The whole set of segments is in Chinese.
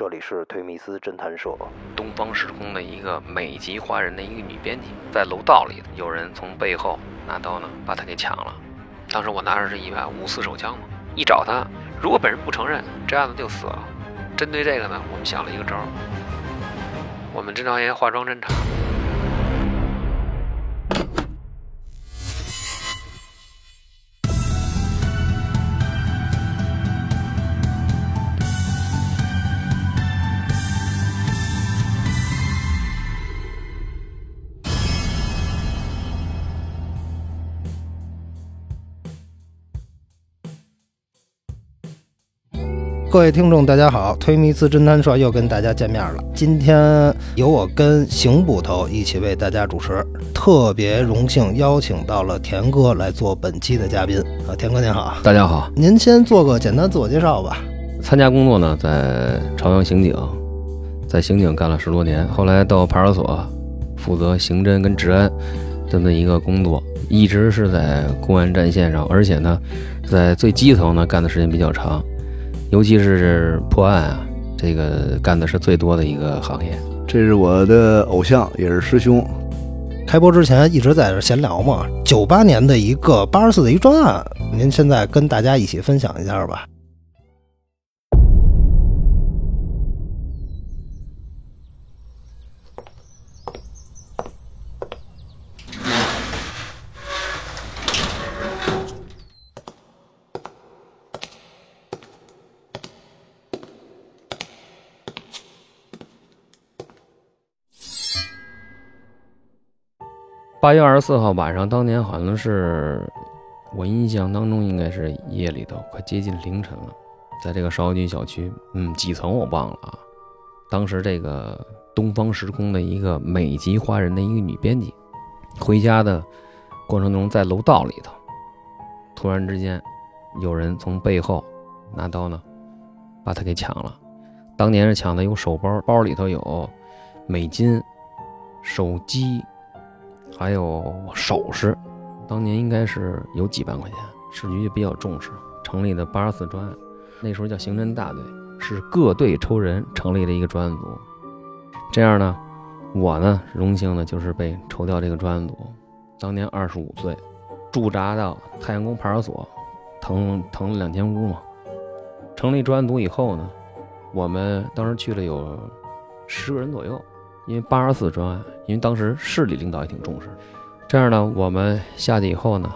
这里是推密斯侦探社。东方时空的一个美籍华人的一个女编辑，在楼道里，有人从背后拿刀呢把她给抢了。当时我拿着是一把五四手枪嘛，一找她，如果本人不承认，这案子就死了。针对这个呢，我们想了一个招，我们侦查员化妆侦查。各位听众，大家好，推迷斯侦探社又跟大家见面了。今天由我跟邢捕头一起为大家主持，特别荣幸邀请到了田哥来做本期的嘉宾。啊，田哥您好，大家好，您先做个简单自我介绍吧。参加工作呢，在朝阳刑警，在刑警干了十多年，后来到派出所负责刑侦跟治安这么一个工作，一直是在公安战线上，而且呢，在最基层呢干的时间比较长。尤其是破案啊，这个干的是最多的一个行业。这是我的偶像，也是师兄。开播之前一直在这闲聊嘛。九八年的一个八十四的一专案，您现在跟大家一起分享一下吧。八月二十四号晚上，当年好像是我印象当中应该是夜里头，快接近凌晨了，在这个芍药居小区，嗯，几层我忘了啊。当时这个东方时空的一个美籍华人的一个女编辑，回家的过程中在楼道里头，突然之间有人从背后拿刀呢把她给抢了。当年是抢的有手包，包里头有美金、手机。还有首饰，当年应该是有几万块钱，市局就比较重视，成立的八十四专案，那时候叫刑侦大队，是各队抽人成立的一个专案组。这样呢，我呢荣幸的就是被抽调这个专案组。当年二十五岁，驻扎到太阳宫派出所，腾腾了两间屋嘛。成立专案组以后呢，我们当时去了有十个人左右。因为八十四专案，因为当时市里领导也挺重视，这样呢，我们下去以后呢，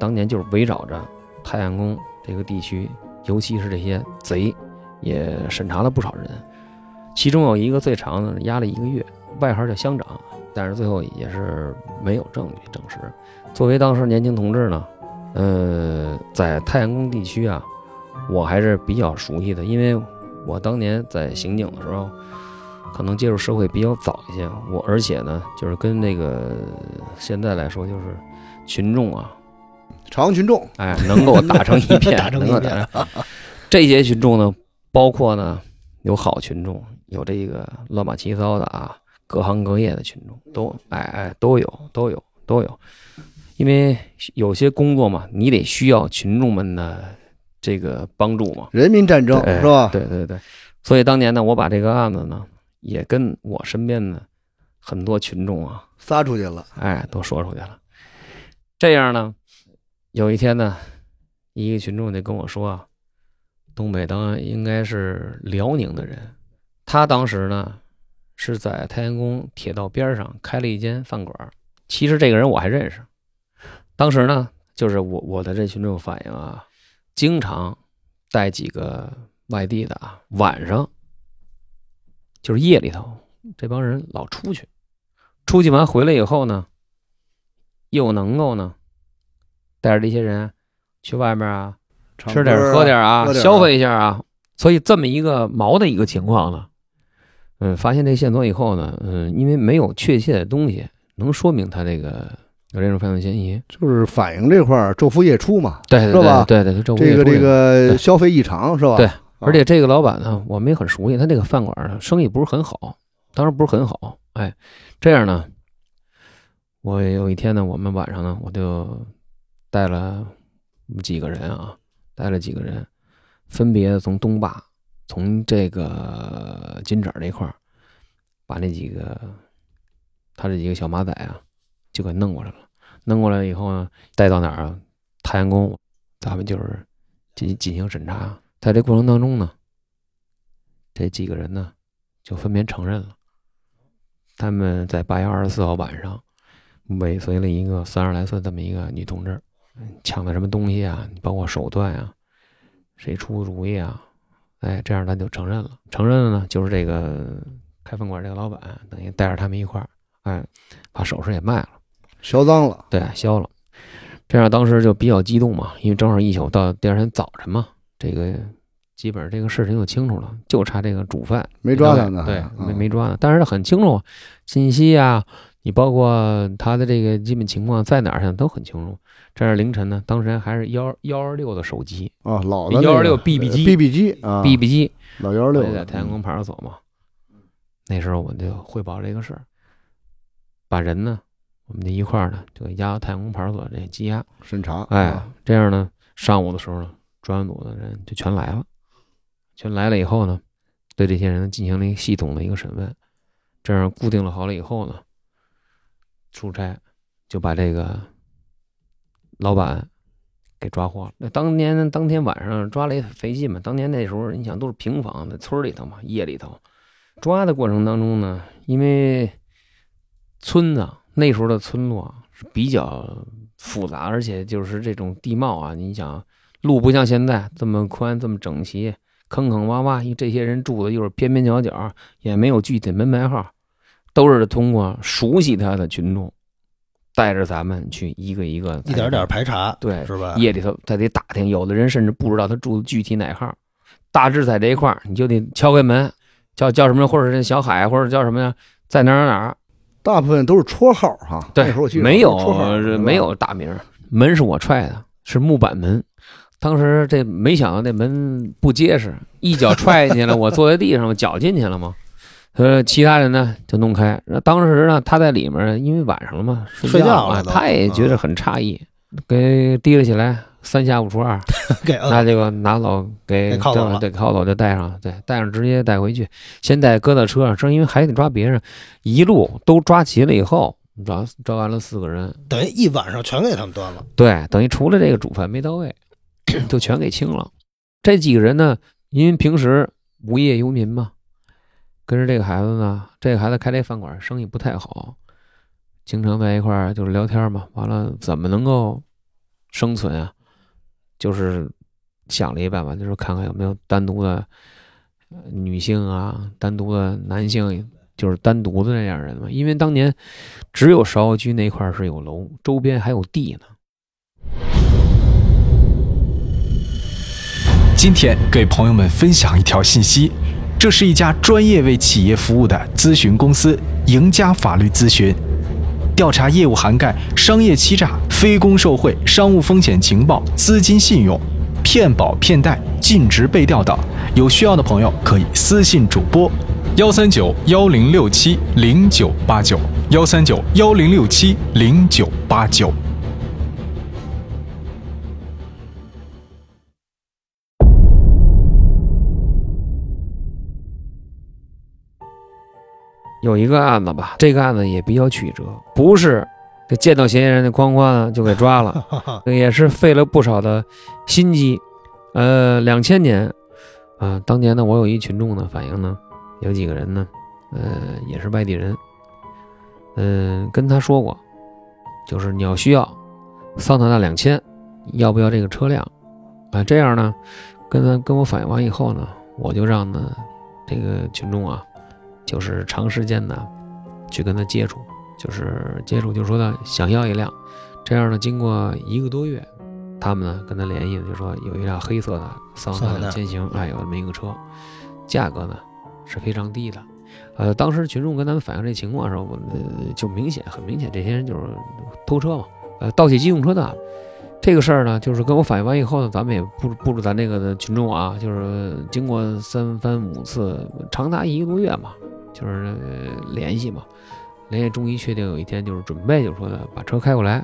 当年就是围绕着太阳宫这个地区，尤其是这些贼，也审查了不少人，其中有一个最长的压了一个月，外号叫乡长，但是最后也是没有证据证实。作为当时年轻同志呢，呃，在太阳宫地区啊，我还是比较熟悉的，因为我当年在刑警的时候。可能接触社会比较早一些，我而且呢，就是跟那个现在来说，就是群众啊，朝阳群众，哎，能够打成一片，打成一片。这些群众呢，包括呢，有好群众，有这个乱码七糟的啊，各行各业的群众都，哎哎，都有，都有，都有。因为有些工作嘛，你得需要群众们的这个帮助嘛。人民战争是吧？对对对。所以当年呢，我把这个案子呢。也跟我身边的很多群众啊撒出去了，哎，都说出去了。这样呢，有一天呢，一个群众就跟我说啊，东北当应该是辽宁的人，他当时呢是在太阳宫铁道边上开了一间饭馆。其实这个人我还认识，当时呢，就是我我的这群众反映啊，经常带几个外地的啊，晚上。就是夜里头，这帮人老出去，出去完回来以后呢，又能够呢，带着这些人去外面啊，吃点喝点啊，消费一下啊。所以这么一个毛的一个情况呢，嗯，发现这线索以后呢，嗯，因为没有确切的东西能说明他这个有这种犯罪嫌疑，就是反映这块昼伏夜出嘛，对，是吧？对对，这个这个消费异常是吧？对。而且这个老板呢，我们也很熟悉，他那个饭馆呢，生意不是很好，当然不是很好。哎，这样呢，我有一天呢，我们晚上呢，我就带了几个人啊，带了几个人，分别从东坝从这个金盏这块儿，把那几个他这几个小马仔啊，就给弄过来了。弄过来以后呢，带到哪儿啊？太阳宫，咱们就是进进行审查。在这过程当中呢，这几个人呢，就分别承认了，他们在八月二十四号晚上尾随了一个三十来岁这么一个女同志，抢的什么东西啊？包括手段啊，谁出的主意啊？哎，这样咱就承认了。承认了呢，就是这个开饭馆这个老板，等于带着他们一块儿，哎，把首饰也卖了，销赃了。对，销了。这样当时就比较激动嘛，因为正好一宿到第二天早晨嘛，这个基本上这个事情就清楚了，就差这个主犯没抓他呢，对，嗯没没抓呢，但是很清楚，信息啊，你包括他的这个基本情况在哪儿上都很清楚。这是凌晨呢，当时还是幺幺二六的手机啊，老的幺二六 BB 机，BB 机啊，BB 机，老幺二六在太阳宫派出所嘛。那时候我就汇报这个事儿，把人呢，我们就一块儿呢，就给押到太阳宫派出所这羁押。审查，哎啊，这样呢，上午的时候呢，专案组的人就全来了，全来了以后呢，对这些人进行了一个系统的一个审问，这样固定了好了以后呢，出差就把这个老板给抓获了。那当年当天晚上抓了也费劲嘛，当年那时候你想都是平房，在村里头嘛，夜里头。抓的过程当中呢，因为村子那时候的村落是比较复杂，而且就是这种地貌啊，你想路不像现在这么宽这么整齐，坑坑洼洼，因为这些人住的又是边边角角，也没有具体门牌号，都是通过熟悉他的群众，带着咱们去一个一个一点点排查，对是吧？夜里头他得打听，有的人甚至不知道他住的具体哪号，大致在这一块儿，你就得敲开门，叫叫什么，或者是小海，或者叫什么呀，在哪儿哪儿哪儿。大部分都是绰号哈。对那时候我记没有绰号没有大名，门是我踹的，是木板门。当时这没想到那门不结实，一脚踹进去了，我坐在地上，我脚进去了嘛。呃，其他人呢就弄开。那当时呢，他在里面，因为晚上了嘛，睡觉啊，觉了他也觉得很诧异，给提了起来，三下五除二，给摁那这个拿走给给铐走了。对，铐走就带上了，对，带上直接带回去，先带搁到车上，正因为还得抓别人，一路都抓齐了以后，抓抓完了四个人，等于一晚上全给他们端了。对，等于除了这个主犯没到位，就全给清了。这几个人呢，因为平时无业游民嘛，跟着这个孩子呢，这个孩子开这饭馆生意不太好，经常在一块儿就是聊天嘛。完了，怎么能够生存啊？就是想了一办法，就是看看有没有单独的女性啊，单独的男性，就是单独的那样人嘛。因为当年只有芍药居那块是有楼，周边还有地呢。今天给朋友们分享一条信息，这是一家专业为企业服务的咨询公司——赢家法律咨询。调查业务涵盖商业欺诈、非公受贿、商务风险情报、资金信用、骗保骗贷、尽职被调等。有需要的朋友可以私信主播：幺三九幺零六七零九八九，幺三九幺零六七零九八九。有一个案子吧，这个案子也比较曲折，不是这见到嫌疑人的，哐哐就给抓了，也是费了不少的心机。呃，两千年，啊、当年呢，我有一群众呢反映呢，有几个人呢，呃，也是外地人，嗯、跟他说过，就是你要需要桑塔纳两千，要不要这个车辆？啊、这样呢，跟他跟我反映完以后呢，我就让呢这个群众啊。就是长时间的去跟他接触，就是接触，就说他想要一辆，这样呢，经过一个多月，他们呢跟他联系，就说有一辆黑色的桑塔纳桑塔纳千行，哎，有这么一个车，价格呢是非常低的。呃，当时群众跟咱们反映这情况的时候，我呃就明显很明显，这些人就是偷车嘛，呃，盗窃机动车的。这个事儿呢，就是跟我反映完以后呢，咱们也布布置咱这个的群众啊，就是经过三番五次，长达一个多月嘛，就是、呃联系嘛，联系终于确定有一天就是准备，就是说呢把车开过来。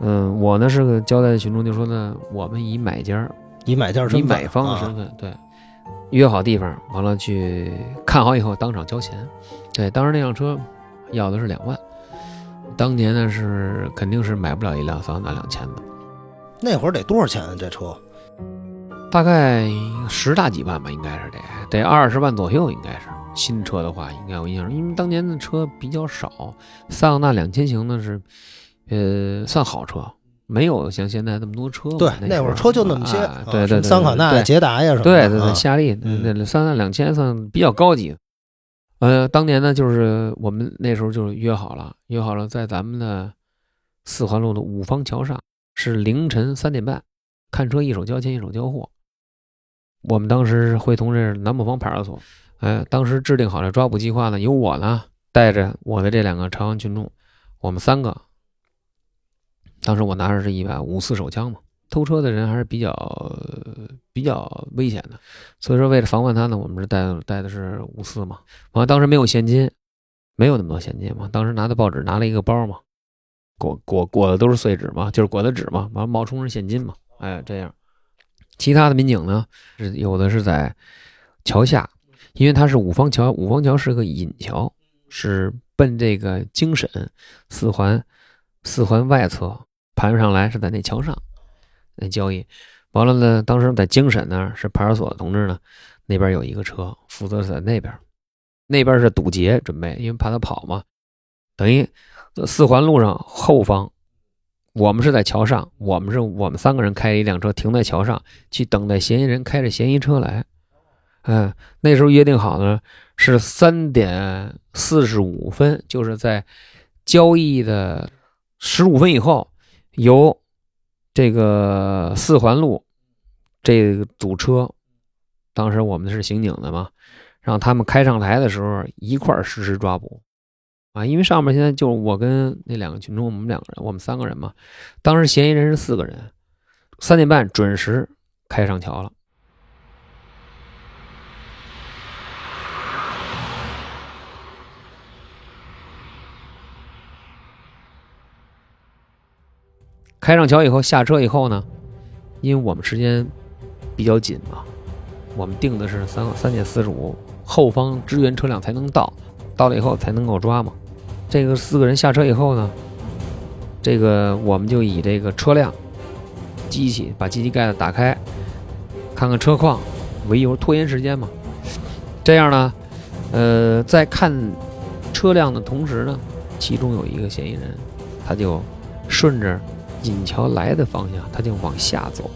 嗯，我呢是个交代群众，就说呢，我们以买家以买家身份以买方的啊身份，对，约好地方，完了去看好以后当场交钱。对，当时那辆车要的是两万，当年呢是肯定是买不了一辆桑塔纳两千的，那会儿得多少钱啊？这车大概十大几万吧，应该是得得二十万左右，应该是新车的话，应该有印象，因为当年的车比较少，桑塔纳两千型的是，呃，算好车。没有像现在那么多车，对，那会儿车就那么些，对对对，桑塔纳、捷达呀什么的，对对对，夏利，那桑塔纳两千算比较高级。呃，当年呢，就是我们那时候就是约好了，约好了在咱们的四环路的五方桥上，是凌晨三点半，看车一手交钱一手交货。我们当时会同这南北方派出所，哎，当时制定好了抓捕计划呢，由我呢带着我的这两个朝阳群众，我们三个。当时我拿着是一把五四手枪嘛，偷车的人还是比较比较危险的，所以说为了防范他呢，我们是带带的是五四嘛。完当时没有现金，没有那么多现金嘛。当时拿的报纸，拿了一个包嘛，裹裹裹的都是碎纸嘛，就是裹的纸嘛。完冒充是现金嘛，哎这样。其他的民警呢，是有的是在桥下，因为它是五方桥，五方桥是个引桥，是奔这个京沈四环四环外侧。盘上来是在那桥上，那交易完了呢。当时在京沈那儿是派出所的同志呢，那边有一个车负责在那边，那边是堵截准备，因为怕他跑嘛。等于四环路上后方，我们是在桥上，我们是我们三个人开一辆车停在桥上，去等待嫌疑人开着嫌疑车来。嗯，那时候约定好呢是三点四十五分，就是在交易的十五分以后。由这个四环路这个堵车，当时我们是刑警的嘛，让他们开上来的时候一块儿实施抓捕啊！因为上面现在就是我跟那两个群众，我们两个人，我们三个人嘛。当时嫌疑人是四个人，三点半准时开上桥了。开上桥以后，下车以后呢，因为我们时间比较紧嘛，我们定的是三三点四十五，后方支援车辆才能到，到了以后才能够抓嘛。这个四个人下车以后呢，这个我们就以这个车辆、机器把机器盖子打开，看看车况为由拖延时间嘛。这样呢，呃，在看车辆的同时呢，其中有一个嫌疑人，他就顺着。引桥来的方向，他就往下走，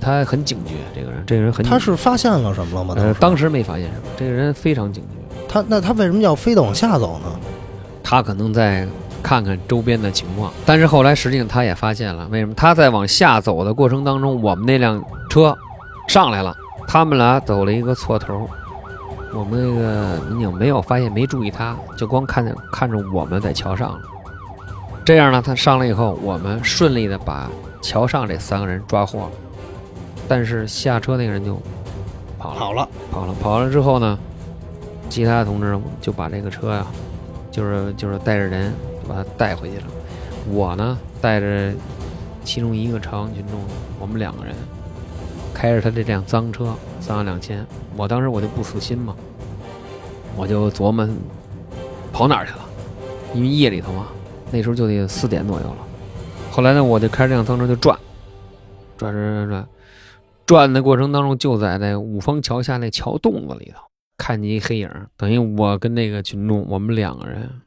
他很警觉。这个人，这个人很，他是发现了什么了吗？呃，当时没发现什么。这个人非常警觉。他那他为什么要非得往下走呢？他可能在看看周边的情况。但是后来实际上他也发现了，为什么他在往下走的过程当中，我们那辆车上来了，他们俩走了一个错头，我们那个民警没有发现，没注意他，就光看见看着我们在桥上了。这样呢，他上来以后，我们顺利的把桥上这三个人抓获了，但是下车那个人就跑了，跑了，跑了，跑了之后呢，其他的同志就把这个车呀，就是就是带着人就把他带回去了。我呢带着其中一个朝阳群众，我们两个人开着他这辆脏车三万两千，我当时我就不死心嘛，我就琢磨跑哪儿去了，因为夜里头嘛。那时候就得四点左右了，后来呢，我就开着这辆脏车就转，转转转转，转的过程当中，就在那五方桥下那桥洞子里头，看见一黑影，等于我跟那个群众，我们两个人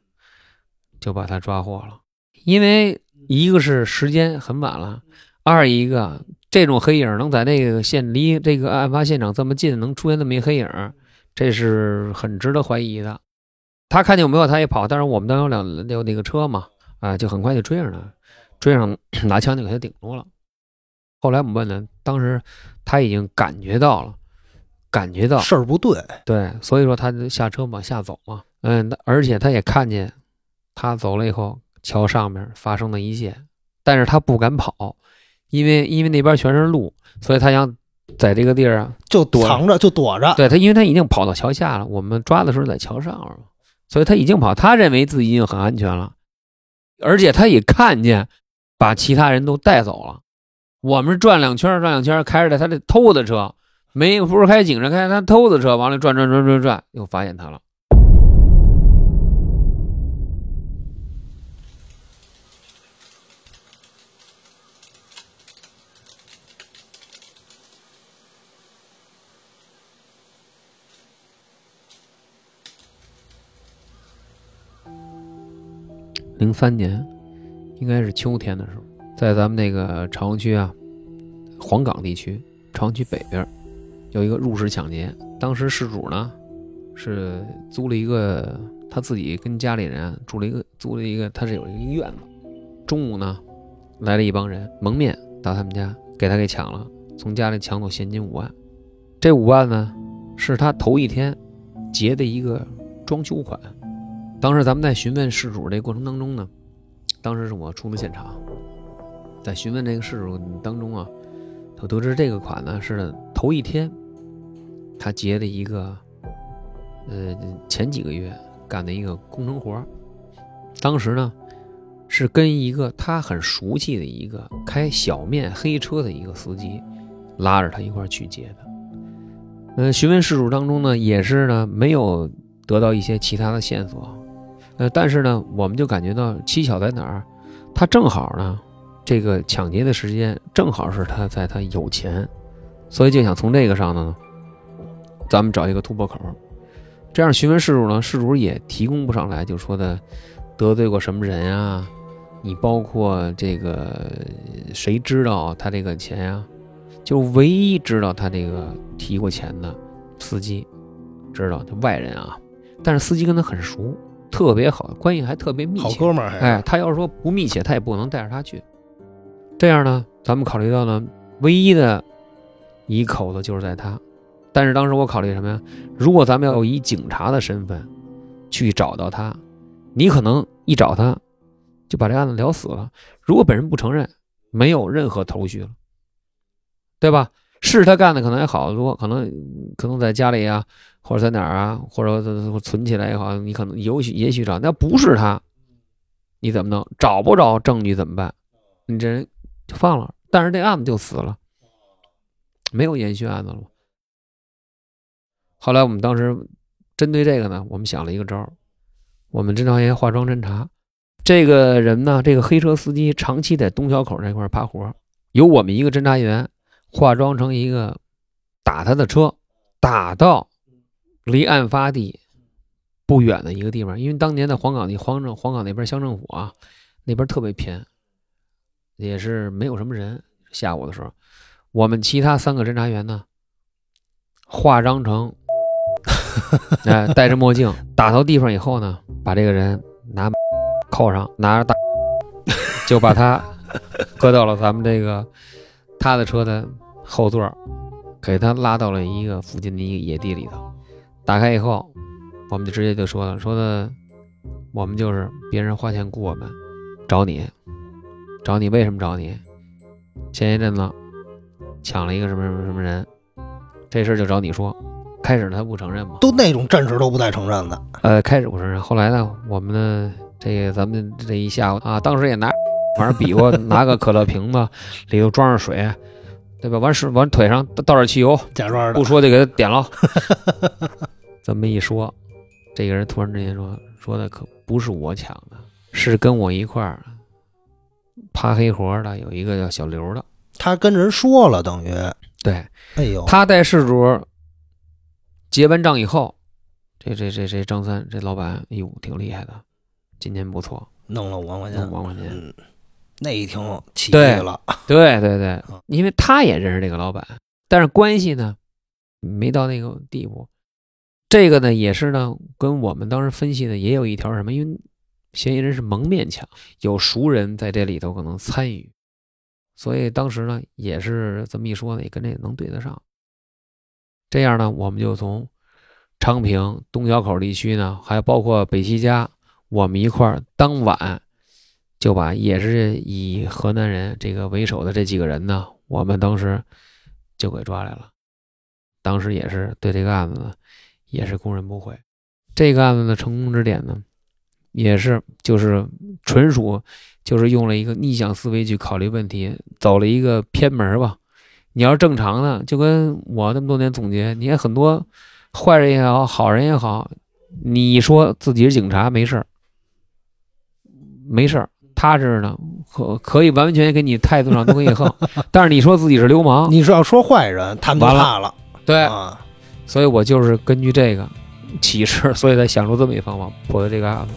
就把他抓获了。因为一个是时间很晚了，二一个这种黑影能在那个现离这个案发现场这么近，能出现这么一黑影，这是很值得怀疑的。他看见我没有，他也跑。但是我们当时有两有那个车嘛，啊，就很快就追上了，追上拿枪就给他顶住了。后来我们问他，当时他已经感觉到了，感觉到事儿不对，对，所以说他就下车往下走嘛。嗯，而且他也看见他走了以后，桥上面发生的一切，但是他不敢跑，因为因为那边全是路，所以他想在这个地儿啊就躲藏着就躲着。对他，因为他已经跑到桥下了，我们抓的时候在桥上了。所以他已经跑，他认为自己已经很安全了，而且他也看见把其他人都带走了。我们转两圈转两圈开着他的偷的车没不是开警车，开他偷的车，完了转转转转转，又发现他了。零三年，应该是秋天的时候，在咱们那个朝阳区啊，黄岗地区，朝阳区北边有一个入室抢劫。当时事主呢是租了一个，他自己跟家里人住了一个，租了一个，他是有一个院子。中午呢，来了一帮人蒙面到他们家，给他给抢了，从家里抢走现金五万。这五万呢，是他头一天结的一个装修款。当时咱们在询问事主这过程当中呢，当时是我出的现场，在询问这个事主当中啊，我得知这个款呢是头一天他结的一个，呃前几个月干的一个工程活当时呢是跟一个他很熟悉的一个开小面黑车的一个司机拉着他一块去结的，呃询问事主当中呢也是呢没有得到一些其他的线索。呃，但是呢，我们就感觉到蹊跷在哪儿？他正好呢，这个抢劫的时间正好是他在他有钱，所以就想从这个上呢，咱们找一个突破口。这样询问事主呢，事主也提供不上来，就说的得罪过什么人啊？你包括这个谁知道他这个钱呀？就唯一知道他这个提过钱的司机知道，就外人啊。但是司机跟他很熟。特别好，关系还特别密切，好哥们儿。哎，他要是说不密切，他也不能带着他去。这样呢，咱们考虑到呢，唯一的一口子就是在他。但是当时我考虑什么呀？如果咱们要以警察的身份去找到他，你可能一找他就把这案子聊死了。如果本人不承认，没有任何头绪了，对吧？是他干的，可能还好多，可能可能在家里啊。或者在哪儿啊？或者存起来也好，你可能也许也许找，那不是他，你怎么弄？找不着证据怎么办？你这人就放了，但是这案子就死了，没有延续案子了。后来我们当时针对这个呢，我们想了一个招儿，我们侦查员化妆侦查，这个人呢，这个黑车司机长期在东小口这块趴活，由我们一个侦查员化妆成一个打他的车，打到。离案发地不远的一个地方，因为当年的黄岗地黄政黄岗那边乡政府啊，那边特别偏，也是没有什么人。下午的时候，我们其他三个侦查员呢，化妆成，哎，戴着墨镜，打到地方以后呢，把这个人拿扣上，拿着大，就把他搁到了咱们这个他的车的后座，给他拉到了一个附近的一个野地里头。打开以后，我们就直接就说了，说的我们就是别人花钱雇我们，找你，找你为什么找你？前一阵子抢了一个什么什么什么人，这事儿就找你说。开始他不承认嘛，都那种阵势都不带承认的。呃，开始不承认，后来呢，我们呢，这个咱们这一下午啊，当时也拿反正比划拿个可乐瓶子，里头装上水，对吧？完事完腿上倒点汽油，假装不说就给他点了。这么一说，这个人突然之间说：“说的可不是我抢的，是跟我一块儿趴黑活的，有一个叫小刘的。他跟人说了，等于对，哎呦，他带事主结完账以后，这这这这张三这老板，哎呦，挺厉害的，今年不错，弄了五万块钱，五万块钱，那一听起义了，对对对，因为他也认识这个老板，但是关系呢没到那个地步。”这个呢，也是呢，跟我们当时分析的也有一条什么？因为嫌疑人是蒙面抢，有熟人在这里头可能参与，所以当时呢，也是这么一说呢，也跟这个能对得上。这样呢，我们就从昌平东小口地区呢，还包括北西家，我们一块儿当晚就把也是以河南人这个为首的这几个人呢，我们当时就给抓来了。当时也是对这个案子呢。也是供认不讳。这个案子的成功之点呢，也是就是纯属就是用了一个逆向思维去考虑问题，走了一个偏门吧。你要是正常的，就跟我那么多年总结，你看很多坏人也好，好人也好，你说自己是警察没事儿，没事儿，踏实呢，可可以完完全全给你态度上都可以横。但是你说自己是流氓，你是要说坏人，他们怕了。对，啊，所以我就是根据这个启示，所以才想出这么一方法破的这个案子。